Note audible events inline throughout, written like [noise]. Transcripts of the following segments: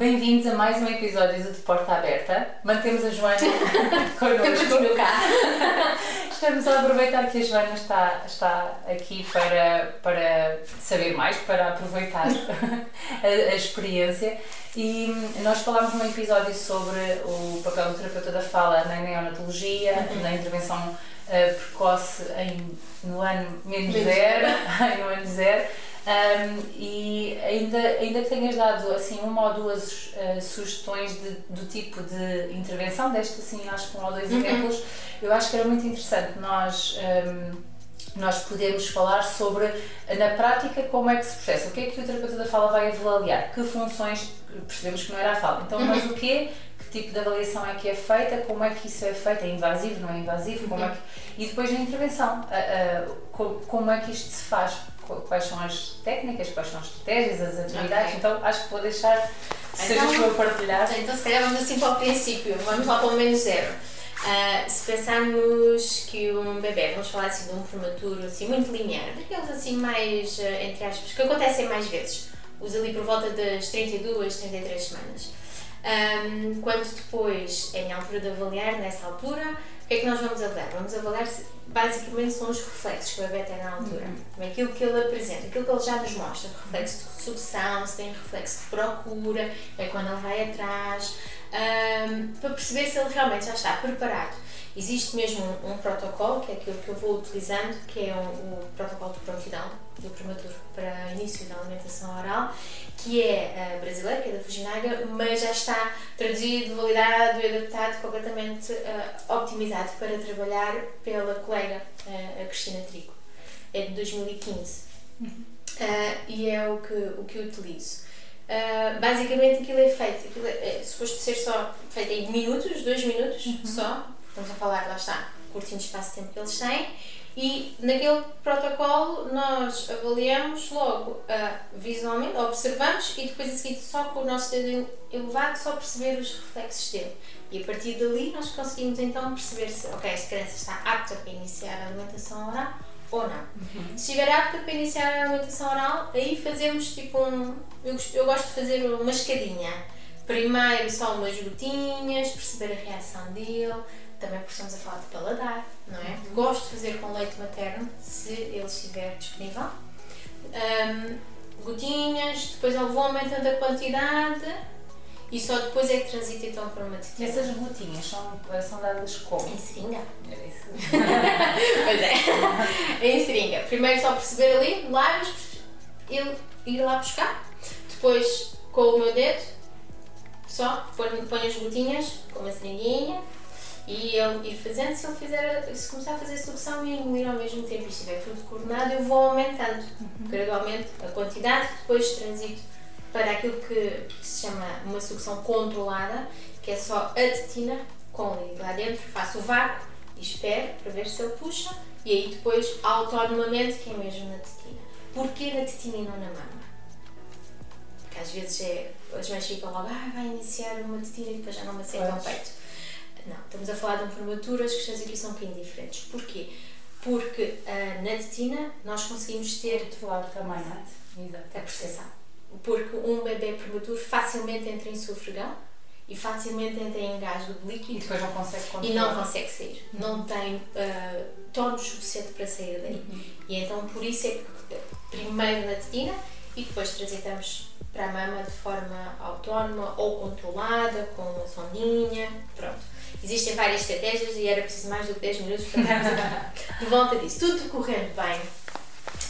Bem-vindos a mais um episódio do De Porta Aberta. Mantemos a Joana [laughs] connosco. cá. Estamos a aproveitar que a Joana está, está aqui para, para saber mais, para aproveitar a, a experiência. E nós falámos num episódio sobre o papel do terapeuta da fala na neonatologia, Uhum. na intervenção eh, precoce em, no ano menos Menos zero, [laughs] no ano zero. Um, e ainda, ainda que tenhas dado assim uma ou duas eh, sugestões de, do tipo de intervenção, deste assim acho que um ou dois Uhum. exemplos, eu acho que era muito interessante nós, um, nós podermos falar sobre na prática como é que se processa, o que é que o terapeuta da fala vai avaliar, que funções, percebemos que não era a fala, então mas o quê? Que tipo de avaliação é que é feita, como é que isso é feito, é invasivo, não é invasivo, como é que... e depois na intervenção, a- a- co- como é que isto se faz, quais são as técnicas, quais são as estratégias, as atividades, Ok. então acho que vou deixar, se Então- sejas para partilhar. Então, se calhar vamos assim para o princípio, vamos lá para o menos zero. Ah, se pensarmos que um bebê, vamos falar assim de um prematuro assim, muito linear, daqueles assim mais, ah, entre aspas, que acontecem mais vezes, os ali por volta das 32, 33 semanas. Ahm, quando depois é na altura de avaliar, nessa altura, o que é que nós vamos avaliar? Vamos avaliar, se- basicamente, são os reflexos que o bebê tem na altura. Aquilo que ele apresenta, aquilo que ele já nos mostra, reflexo de sucção, se tem reflexo de procura, é quando ele vai atrás, ahm, para perceber se ele realmente já está preparado. Existe mesmo um, um protocolo, que é aquilo que eu vou utilizando, que é o protocolo de prontidão do prematuro para início da alimentação oral, que é ah, brasileiro, que é da Fujinaga, mas já está traduzido, validado e adaptado, completamente ah, optimizado para trabalhar pela colega, ah, a Cristina Trigo. É de 2015. Ah, e é o que, o que eu utilizo. Ah, basicamente aquilo é feito, aquilo é, é suposto ser só feito em minutos, dois minutos só, estamos a falar, lá está, curtinho espaço de tempo que eles têm, e naquele protocolo nós avaliamos logo ah, visualmente, observamos e depois a seguir só com o nosso dedo elevado só perceber os reflexos dele. E a partir dali nós conseguimos então perceber se, ok, esta criança está apta para iniciar a alimentação oral ou não. Se estiver apta para iniciar a alimentação oral, aí fazemos tipo um. Eu eu gosto de fazer uma escadinha. Primeiro só umas gotinhas, perceber a reação dele, também porque estamos a falar de paladar, não é? Gosto de fazer com leite materno, se ele estiver disponível. Ahm, gotinhas, depois eu vou aumentando a quantidade e só depois é que transita então para uma tetina. essas gotinhas são, são dadas como? Em seringa. Era isso. [laughs] [laughs] Pois é. em seringa. Primeiro só perceber ali, lábios, ele ir lá buscar. Depois com o meu dedo, só ponho, ponho as gotinhas com uma seringuinha e ele ir fazendo. Se ele fizer, se começar a fazer sucção e engolir ao mesmo tempo e estiver tudo coordenado, eu vou aumentando gradualmente a quantidade, depois transito para aquilo que se chama uma sucção controlada, que é só a tetina com o líquido lá dentro, faço o vácuo e espero para ver se ele puxa e aí depois autonomamente que é mesmo na tetina. Porquê na tetina e não na mama? Porque às vezes é, as mães ficam logo, ah, vai iniciar uma tetina e depois já não me aceitam o peito. Não, estamos a falar de um prematuro, as questões aqui são um bocadinho diferentes. Porquê? Porque ah, na tetina nós conseguimos ter Outro lado também, não? Exato. a percepção. Porque um bebê prematuro facilmente entra em sufragão e facilmente entra em de E líquido depois não consegue e controlar. não consegue sair. Não tem uh, tónus suficiente para sair daí. E então por isso é que primeiro na tetina e depois transitamos para a mama de forma autónoma ou controlada, com uma sondinha, pronto. Existem várias estratégias e era preciso mais do que 10 minutos para estarmos [laughs] de volta disso. Tudo correndo bem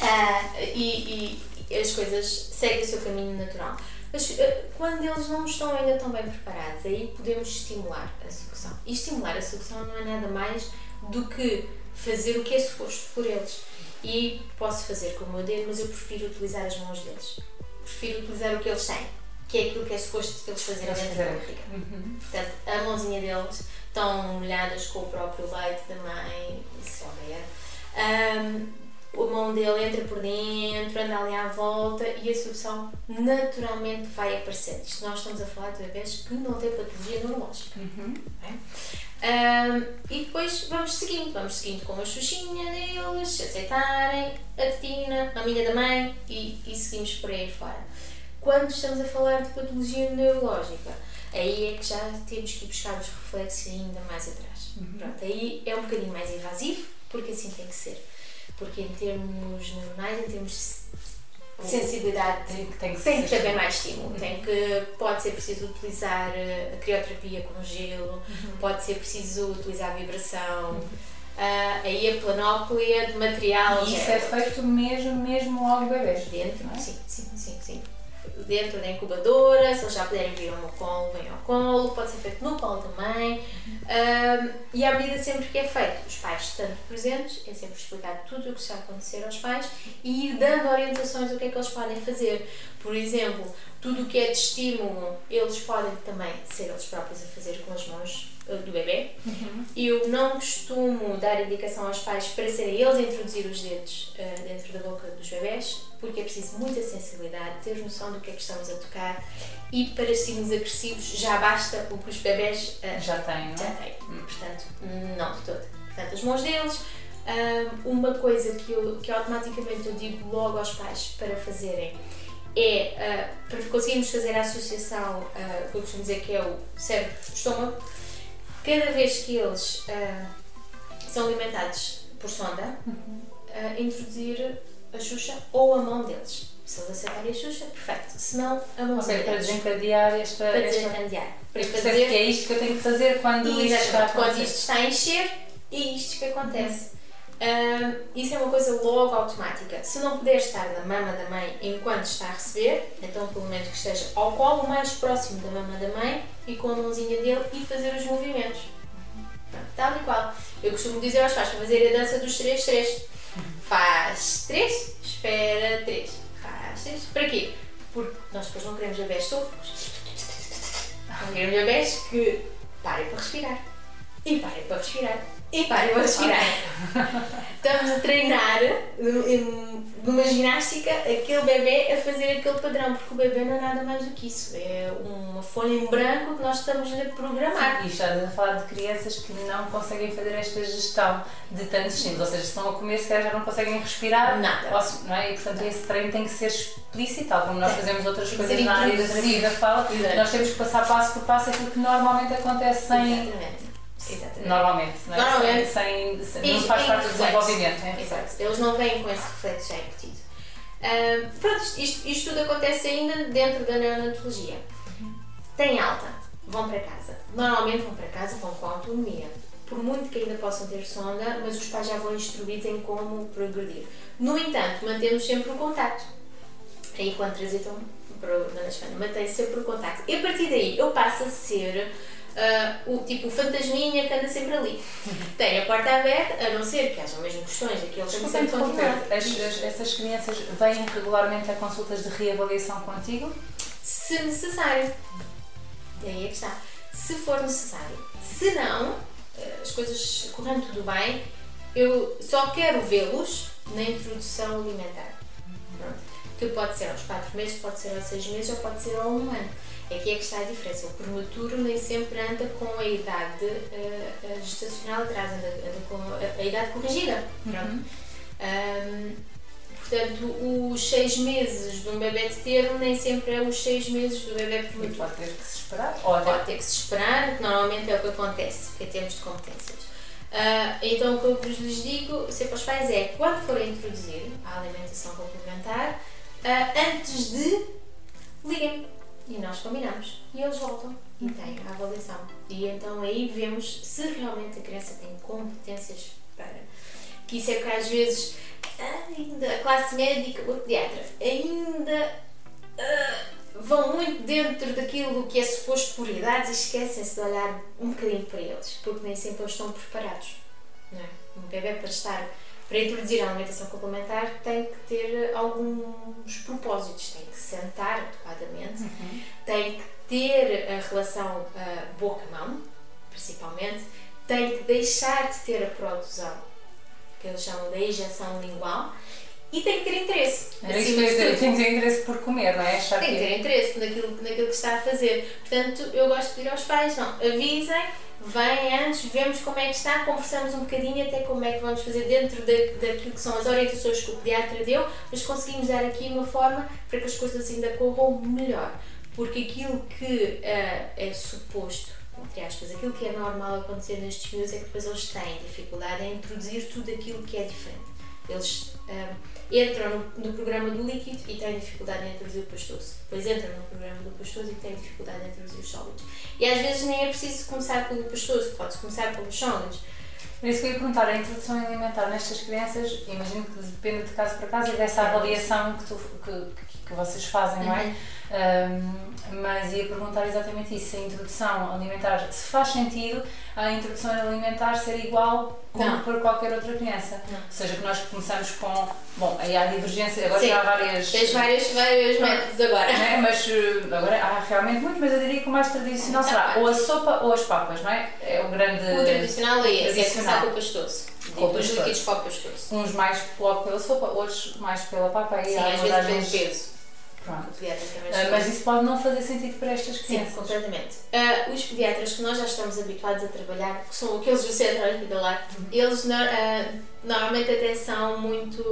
ah, e, e as coisas seguem o seu caminho natural. Mas ah, quando eles não estão ainda tão bem preparados, aí podemos estimular a sucção. E estimular a sucção não é nada mais do que fazer o que é suposto por eles. E posso fazer com o meu dedo, mas eu prefiro utilizar as mãos deles. Prefiro utilizar o que eles têm, que é aquilo que é suposto eles fazerem dentro da barriga. Uhum. Portanto, a mãozinha deles estão molhadas com o próprio leite da mãe, isso é. Um, a mão dele entra por dentro, anda ali à volta e a sucção naturalmente vai aparecendo. Isto nós estamos a falar de bebês que não têm patologia neurológica. Uhum. Um, e depois vamos seguindo, vamos seguindo com a xuxinha deles, se aceitarem, a tetina, a minha da mãe e, e seguimos por aí fora. Quando estamos a falar de patologia neurológica, aí é que já temos que ir buscar os reflexos ainda mais atrás. Uhum. Pronto, aí é um bocadinho mais invasivo, porque assim tem que ser. Porque em termos neuronais, em termos de sensibilidade, tem, tem que, tem que haver mais estímulo. Uhum. Tem que, pode ser preciso utilizar eh, a crioterapia com gelo, uhum. pode ser preciso utilizar a vibração. Uh, aí a planóplia de material. E isso é, feito mesmo, mesmo ao bebês? Dentro, é? sim, sim, sim, sim dentro da incubadora, se eles já puderem vir ao meu colo, vem ao colo, pode ser feito no colo também. Um, e à medida sempre que é feito, os pais estando presentes, é sempre explicar tudo o que está a acontecer aos pais e ir dando orientações do que é que eles podem fazer. Por exemplo, tudo o que é de estímulo, eles podem também ser eles próprios a fazer com as mãos do bebê. Uhum. Eu não costumo dar indicação aos pais para serem eles a introduzir os dedos uh, dentro da boca dos bebés, porque é preciso muita sensibilidade, ter noção do que é que estamos a tocar e para estímulos agressivos já basta o que os bebés uh, já têm. Não? Já têm. Hum. Portanto, não de todo. Portanto, as mãos deles. Uh, uma coisa que, eu, que automaticamente eu digo logo aos pais para fazerem é para conseguirmos fazer a associação, que eu costumo dizer que é o cérebro-estômago cada vez que eles uh, são alimentados por sonda, uhum. uh, introduzir a Xuxa ou a mão deles. Se eles aceitarem a Xuxa, perfeito. Se não, a mão okay, deles. Para desencadear esta. Para desencadear. Para fazer... que é isto que eu tenho que fazer quando isto está a Quando isto está a encher, é isto que acontece. Uhum. Isso é uma coisa logo automática. Se não puder estar na mama da mãe enquanto está a receber, então pelo menos que esteja ao colo mais próximo da mama da mãe e com a mãozinha dele e fazer os movimentos. Pronto, tal e qual. Eu costumo dizer aos pais para fazer a dança dos 3, 3. Faz 3, espera 3. Faz 3. Para quê? Porque nós depois não queremos bebés sofros. Não queremos bebés que parem para respirar. E parem para respirar e para respirar. [laughs] Estamos a treinar numa ginástica aquele bebê a fazer aquele padrão, porque o bebê não é nada mais do que isso. É uma folha em branco que nós estamos a programar. Sim, e estás a falar de crianças que não conseguem fazer esta gestão de tantos estímulos, ou seja, se estão a comer, se calhar já não conseguem respirar. Nada. não é? E portanto esse treino tem que ser explícito, tal como nós fazemos outras tem coisas na área da terapia da fala, nós temos que passar passo por passo aquilo que normalmente acontece sem. Exatamente. Normalmente, não é? Normalmente. Sem, sem, não faz parte do desenvolvimento. É? Exato. Eles não vêm com esse reflexo já embutido. Uh, pronto, isto, isto, tudo acontece ainda dentro da neonatologia. Tem alta, vão para casa. Normalmente vão para casa, vão com autonomia. Por muito que ainda possam ter sonda, mas os pais já vão instruídos em como progredir. No entanto, mantemos sempre o contacto. Aí quando transitam para o mantém sempre o contacto. E a partir daí eu passo a ser uh, o tipo o fantasminha que anda sempre ali. Tem a porta aberta, a não ser que haja mesmo questões, aqueles que sempre continuar. Essas crianças vêm regularmente a consultas de reavaliação contigo? Se necessário. Daí é que está. Se for necessário. Se não, ah, as coisas correndo tudo bem, eu só quero vê-los na introdução alimentar. Pronto. Que pode ser aos 4 meses, pode ser aos 6 meses ou pode ser ao 1 ano. Aqui é que está a diferença. O prematuro nem sempre anda com a idade uh, gestacional atrás, anda, anda com a, a, idade corrigida. Uhum. Um, portanto, os seis meses de um bebê de termo nem sempre é os seis meses do bebê prematuro. Pode ter que se esperar. Pode ter que se esperar, que normalmente é o que acontece, em termos de competências. Uh, então, o que eu vos digo sempre aos pais é, quando forem introduzir a alimentação complementar, uh, antes de, liguem e nós combinamos. E eles voltam e têm a avaliação. E então aí vemos se realmente a criança tem competências para. Que isso é que às vezes ainda a classe médica, o pediatra, ainda uh, vão muito dentro daquilo que é suposto por idades e esquecem-se de olhar um bocadinho para eles, porque nem sempre eles estão preparados. Não é? Um bebê para estar para introduzir a alimentação complementar tem que ter alguns propósitos, tem que sentar adequadamente, uhum. tem que ter a relação uh, boca-mão, principalmente, tem que deixar de ter a produção, que eles chamam de ejeção lingual, e tem que ter interesse. Era isso que eu ia dizer, tem que ter interesse por comer, não é? Achar tem que ter interesse naquilo, naquilo que está a fazer. Portanto, eu gosto de pedir aos pais, não, avisem, vêm antes, vemos como é que está, conversamos um bocadinho até como é que vamos fazer dentro da, daquilo que são as orientações que o pediatra deu, mas conseguimos dar aqui uma forma para que as coisas ainda corram melhor. Porque aquilo que uh, é suposto entre aspas, aquilo que é normal acontecer nestes miúdos é que depois eles têm dificuldade em introduzir tudo aquilo que é diferente. Eles um, entram no, no, programa do líquido e têm dificuldade em introduzir o pastoso. Depois entram no programa do pastoso e têm dificuldade em introduzir os sólidos. E às vezes nem é preciso começar pelo pastoso, pode-se começar pelos sólidos. Por isso que eu ia perguntar, a introdução alimentar nestas crianças, imagino que depende de caso para caso e dessa avaliação que, tu, que, que vocês fazem, não é? Uhum. Um, mas ia perguntar exatamente isso, se a introdução alimentar, se faz sentido a introdução alimentar ser igual como para qualquer outra criança. Não. Ou seja, que nós começamos com, bom, aí há divergência, agora Sim. já há várias... Tens vários, vários métodos agora. É? Mas eh, agora há realmente muito, mas eu diria que o mais tradicional será ou a sopa ou as papas, não é? É o grande... O tradicional é esse, é começar com o pastoso. Com o pastoso. Uns mais pela sopa, outros mais pela papa. Aí Sim, às vezes pelo peso. Pronto. Uh, mas isso pode não fazer sentido para estas crianças. Sim, completamente. Uh, os pediatras que nós já estamos habituados a trabalhar, que são aqueles do centro hospitalar, uhum. eles uh, normalmente até são muito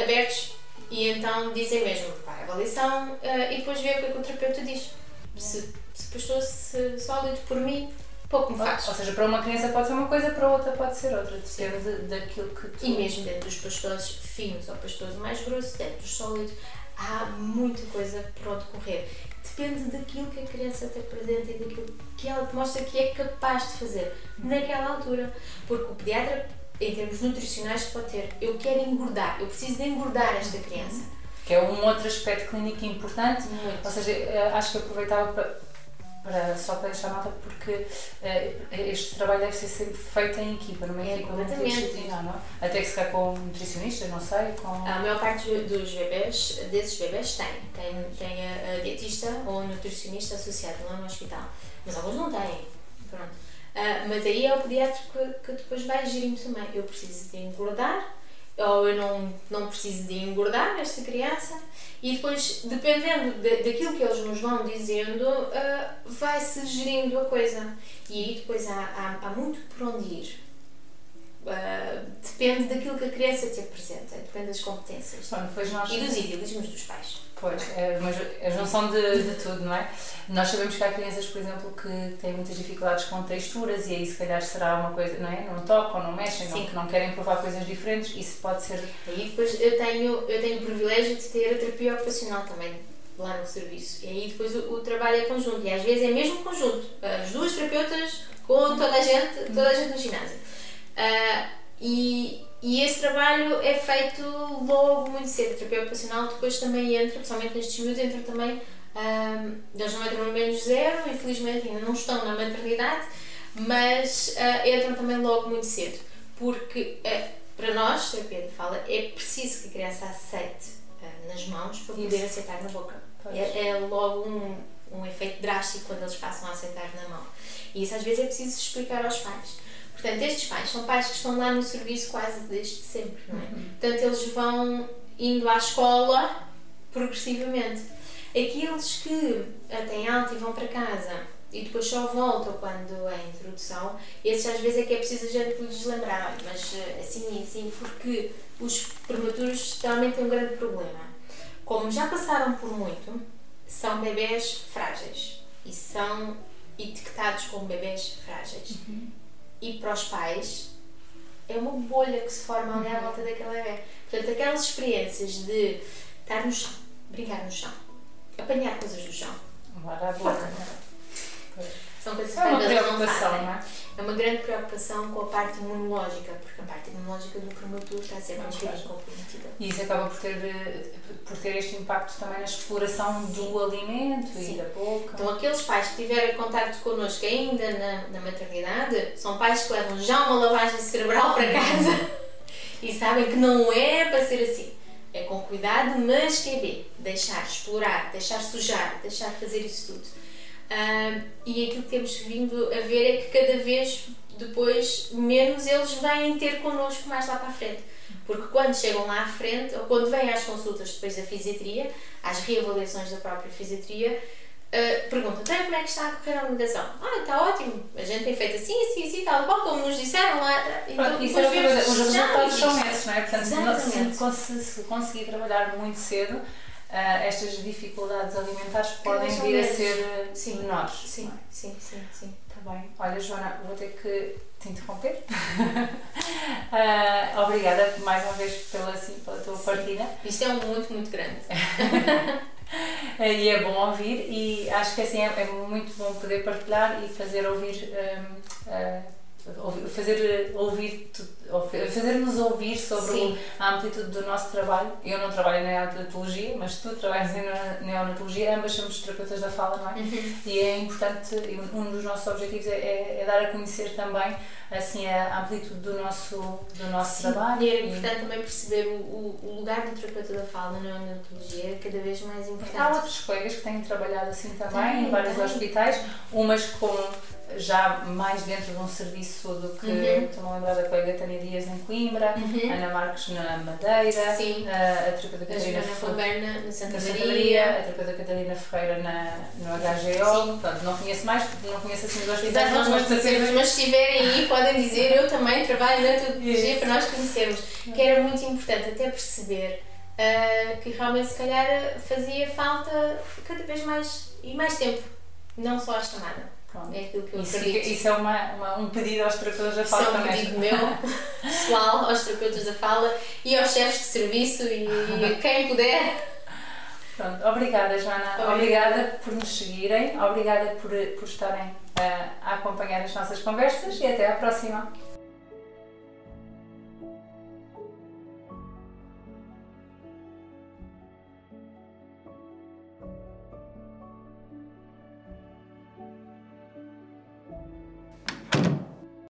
abertos e então dizem mesmo, vai à avaliação e depois vê o que, é que o terapeuta diz. Se, se pastou-se sólido por mim, pouco me faz. Ou seja, para uma criança pode ser uma coisa, para outra pode ser outra, depende daquilo que tu... E mesmo dentro dos pastores finos ou pastores mais grossos, dentro dos sólidos, há muita coisa por onde correr. Depende daquilo que a criança te apresenta e daquilo que ela te mostra que é capaz de fazer naquela altura. Porque o pediatra, em termos nutricionais, pode ter: eu quero engordar, eu preciso de engordar esta criança. Que é um outro aspecto clínico importante. Muito. Ou seja, eh, acho que aproveitava para para, só para deixar nota, porque uh, este trabalho deve ser sempre feito em equipa, numa é, equipa multidisciplinar, não é? Até que se calhar com nutricionistas, não sei, com... A maior parte dos bebés, desses bebés tem, tem, tem a, a dietista ou nutricionista associada lá no hospital, mas alguns não têm, pronto. Uh, mas aí é o pediatra que, que depois vai gerindo também, eu preciso de engordar, ou eu não, não preciso de engordar esta criança, e depois, dependendo de, daquilo que eles nos vão dizendo, uh, vai-se gerindo a coisa. E aí depois há, há, há muito por onde ir. Uh, depende daquilo que a criança te apresenta, depende das competências. Bom, nós... E dos idealismos dos pais. Pois, é, mas a junção de, de tudo, não é? Nós sabemos que há crianças, por exemplo, que têm muitas dificuldades com texturas e aí se calhar será uma coisa, não é? Não tocam, não mexem, não, que não querem provar coisas diferentes, isso pode ser. E depois eu tenho, eu tenho o privilégio de ter a terapia ocupacional também lá no serviço. E aí depois o, o trabalho é conjunto e às vezes é mesmo conjunto. As duas terapeutas com toda a gente, toda a gente no ginásio. Uh, e, e esse trabalho é feito logo muito cedo. A terapia ocupacional depois também entra, principalmente nestes miúdos, entra também. Um, eles não entram no menos zero, infelizmente ainda não estão na maternidade, mas uh, entram também logo muito cedo. Porque uh, para nós, terapia de fala, é preciso que a criança aceite uh, nas mãos para poder aceitar na boca. É, é, logo um, um efeito drástico quando eles passam a aceitar na mão. E isso às vezes é preciso explicar aos pais. Portanto, estes pais são pais que estão lá no serviço quase desde sempre, não é? Uhum. Portanto, eles vão indo à escola progressivamente. Aqueles que têm alta e vão para casa e depois só voltam quando é a introdução, esses às vezes é que é preciso a gente lhes lembrar, mas eh, assim e assim, porque os prematuros realmente têm um grande problema. Como já passaram por muito, são bebés frágeis e são etiquetados como bebés frágeis. Uhum e para os pais é uma bolha que se forma ali à volta daquela bebê. Portanto, aquelas experiências de estar no chão, brincar no chão, apanhar coisas do chão. A boca, São coisas que é uma preocupação, não é? é uma grande preocupação com a parte imunológica, porque a parte imunológica do prematuro está a ser mais comprometida. E isso acaba por ter, por ter este impacto também na exploração Sim. do alimento Sim. e da boca. Então, aqueles pais que tiverem contato connosco ainda na, na maternidade são pais que levam já uma lavagem cerebral para casa [laughs] e sabem que não é para ser assim. É com cuidado, mas que é bem. Deixar explorar, deixar sujar, deixar fazer isso tudo e aquilo que temos vindo a ver é que cada vez depois menos eles vêm ter connosco mais lá para a frente. Porque quando chegam lá à frente, ou quando vêm às consultas depois da fisiatria, às reavaliações da própria fisiatria, Uh, pergunta, então como é que está a correr a alimentação? Ah, está ótimo, a gente tem feito assim, assim, assim, tal, qual como nos disseram lá. Então, Pronto, os resultados são esses, não é? Portanto, se, se conseguir trabalhar muito cedo, uh, estas dificuldades alimentares podem vir a ser sim. menores. Sim, é? sim, sim, sim. Está bem. Olha, Joana, vou ter que te interromper. uh, [laughs] obrigada mais uma vez pela, assim, pela tua sim. partilha. Isto é um muito, muito grande. [laughs] e é bom ouvir e acho que assim é, é muito bom poder partilhar e fazer ouvir um, uh, fazer ouvir fazer-nos ouvir sobre a amplitude do nosso trabalho eu não trabalho na neonatologia mas tu trabalhas em neonatologia ambas somos terapeutas da fala não é? Uhum. e é importante um dos nossos objetivos é, é, é dar a conhecer também assim a amplitude do nosso, do nosso Sim, trabalho. E é importante e... também perceber o, o, lugar do terapeuta da fala na neonatologia, é cada vez mais importante. Há outros colegas que têm trabalhado assim também, também em vários também. hospitais, umas com já mais dentro de um serviço do que uhum. estou a lembrar da colega Tânia Dias em Coimbra, uhum. Ana Marques na Madeira, Sim. a, a terapeuta Catarina Ferreira na Santa, Maria, a terapeuta Catarina Ferreira na, no HGO. Portanto, não conheço mais, porque não conheço assim os hospitais. Exato, mas, mas, mas se estiverem aí, podem dizer eu também trabalho na neonatologia para nós conhecermos. Que era muito importante até perceber uh, que realmente se calhar fazia falta cada vez mais e mais tempo, não só a chamada. Pronto. É aquilo que eu isso, acredito. Isso é uma, uma, um pedido aos terapeutas da fala isso é um pedido meu, [laughs] pessoal, aos terapeutas da fala e aos chefes de serviço e [laughs] quem puder. Pronto, obrigada Joana, obrigada, obrigada por nos seguirem, obrigada por, por estarem uh, a acompanhar as nossas conversas e até à próxima.